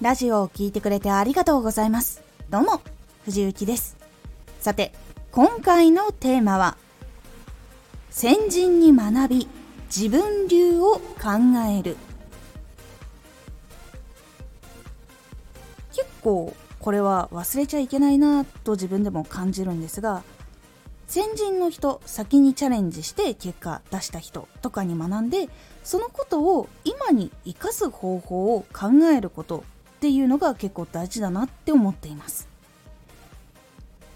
ラジオを聴いてくれてありがとうございます。どうも、藤幸です。さて、今回のテーマは、先人に学び、自分流を考える。結構、これは忘れちゃいけないなと自分でも感じるんですが、先人の人先にチャレンジして結果出した人とかに学んでそのことを今に生かす方法を考えることっていうのが結構大事だなって思っています。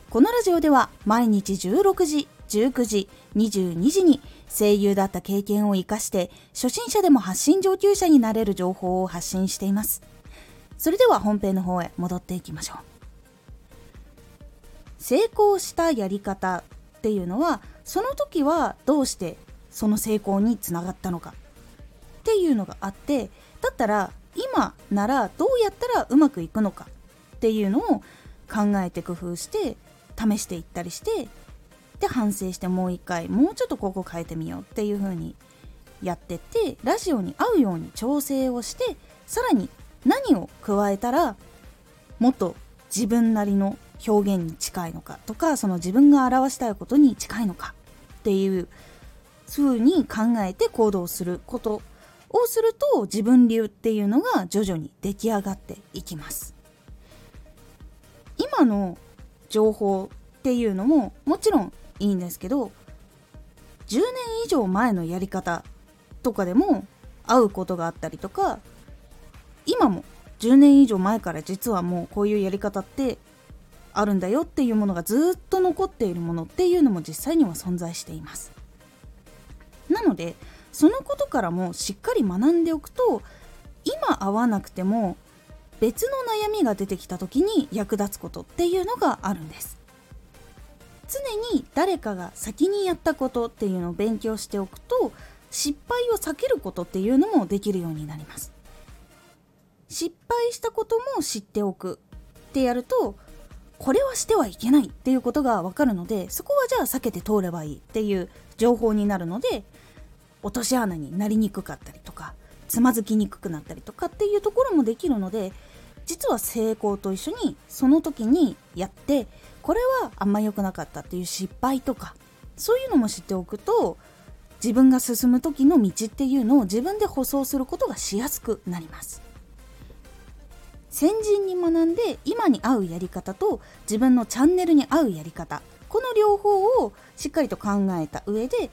このラジオでは毎日16時19時22時に声優だった経験を生かして初心者でも発信上級者になれる情報を発信しています。それでは本編の方へ戻っていきましょう。成功したやり方っていうのはその時はどうしてその成功につながったのかっていうのがあってだったら今ならどうやったらうまくいくのかっていうのを考えて工夫して試していったりしてで反省してもう一回もうちょっとここ変えてみようっていう風にやってってラジオに合うように調整をしてさらに何を加えたらもっと自分なりの表現に近いのかとかその自分が表したいことに近いのかっていう風に考えて行動することをすると自分流っていうのが徐々に出来上がっていきます。今の情報っていうのももちろんいいんですけど10年以上前のやり方とかでも合うことがあったりとか今も10年以上前から実はもうこういうやり方ってあるんだよっていうものがずっと残っているものっていうのも実際には存在しています。なのでそのことからもしっかり学んでおくと今合わなくても別の悩みが出てきた時に役立つことっていうのがあるんです。常に誰かが先にやったことっていうのを勉強しておくと失敗を避けることっていうのもできるようになります。失敗したことも知っておくってやるとこれはしてはいけないっていうことが分かるのでそこはじゃあ避けて通ればいいっていう情報になるので落とし穴になりにくかったりとかつまずきにくくなったりとかっていうところもできるので実は成功と一緒にその時にやってこれはあんま良くなかったっていう失敗とかそういうのも知っておくと自分が進む時の道っていうのを自分で舗装することがしやすくなります。先人に学んで今に合うやり方と自分のチャンネルに合うやり方この両方をしっかりと考えた上で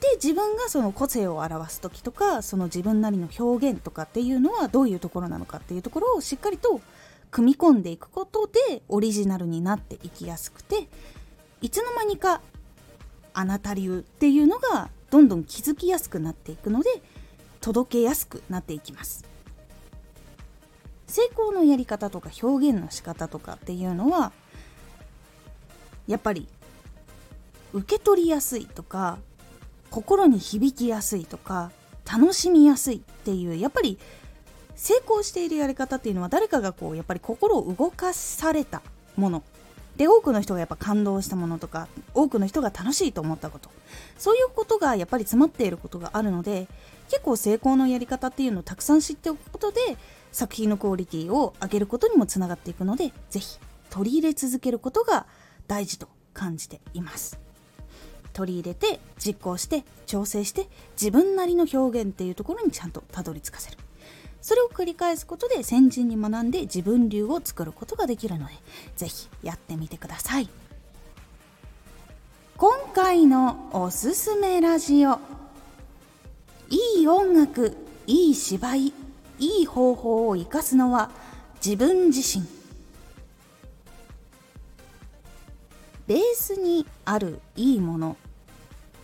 で自分がその個性を表す時とかその自分なりの表現とかっていうのはどういうところなのかっていうところをしっかりと組み込んでいくことでオリジナルになっていきやすくていつの間にかあなた流っていうのがどんどん気づきやすくなっていくので届けやすくなっていきます。成功のやり方とか表現の仕方とかっていうのはやっぱり受け取りやすいとか心に響きやすいとか楽しみやすいっていうやっぱり成功しているやり方っていうのは誰かがこうやっぱり心を動かされたもの。で多くの人がやっぱ感動したものとか多くの人が楽しいと思ったこと。そういうことがやっぱり詰まっていることがあるので結構成功のやり方っていうのをたくさん知っておくことで作品のクオリティを上げることにもつながっていくので是非取り入れ続けることが大事と感じています。取り入れて実行して調整して自分なりの表現っていうところにちゃんとたどり着かせる。それを繰り返すことで先人に学んで自分流を作ることができるので是非やってみてください。今回のおすすめラジオ。いい音楽いい芝居いい方法を生かすのは自分自身。ベースにあるいいもの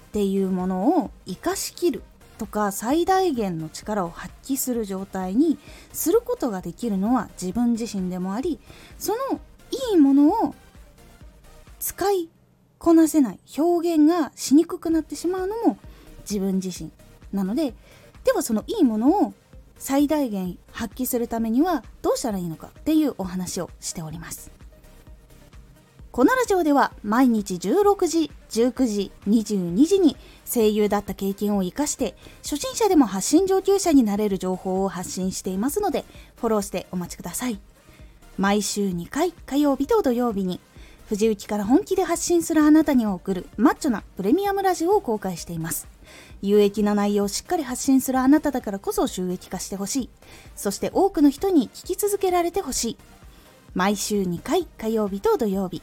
っていうものを生かしきるとか最大限の力を発揮する状態にすることができるのは自分自身でもありそのいいものを使いこなせない表現がしにくくなってしまうのも自分自身なのでではそのいいものを最大限発揮するためにはどうしたらいいのかっていうお話をしております。このラジオでは毎日16時、19時、22時に声優だった経験を活かして初心者でも発信上級者になれる情報を発信していますのでフォローしてお待ちください。毎週2回火曜日と土曜日に藤雪から本気で発信するあなたに送るマッチョなプレミアムラジオを公開しています。有益な内容をしっかり発信するあなただからこそ収益化してほしい。そして多くの人に聞き続けられてほしい。毎週2回火曜日と土曜日。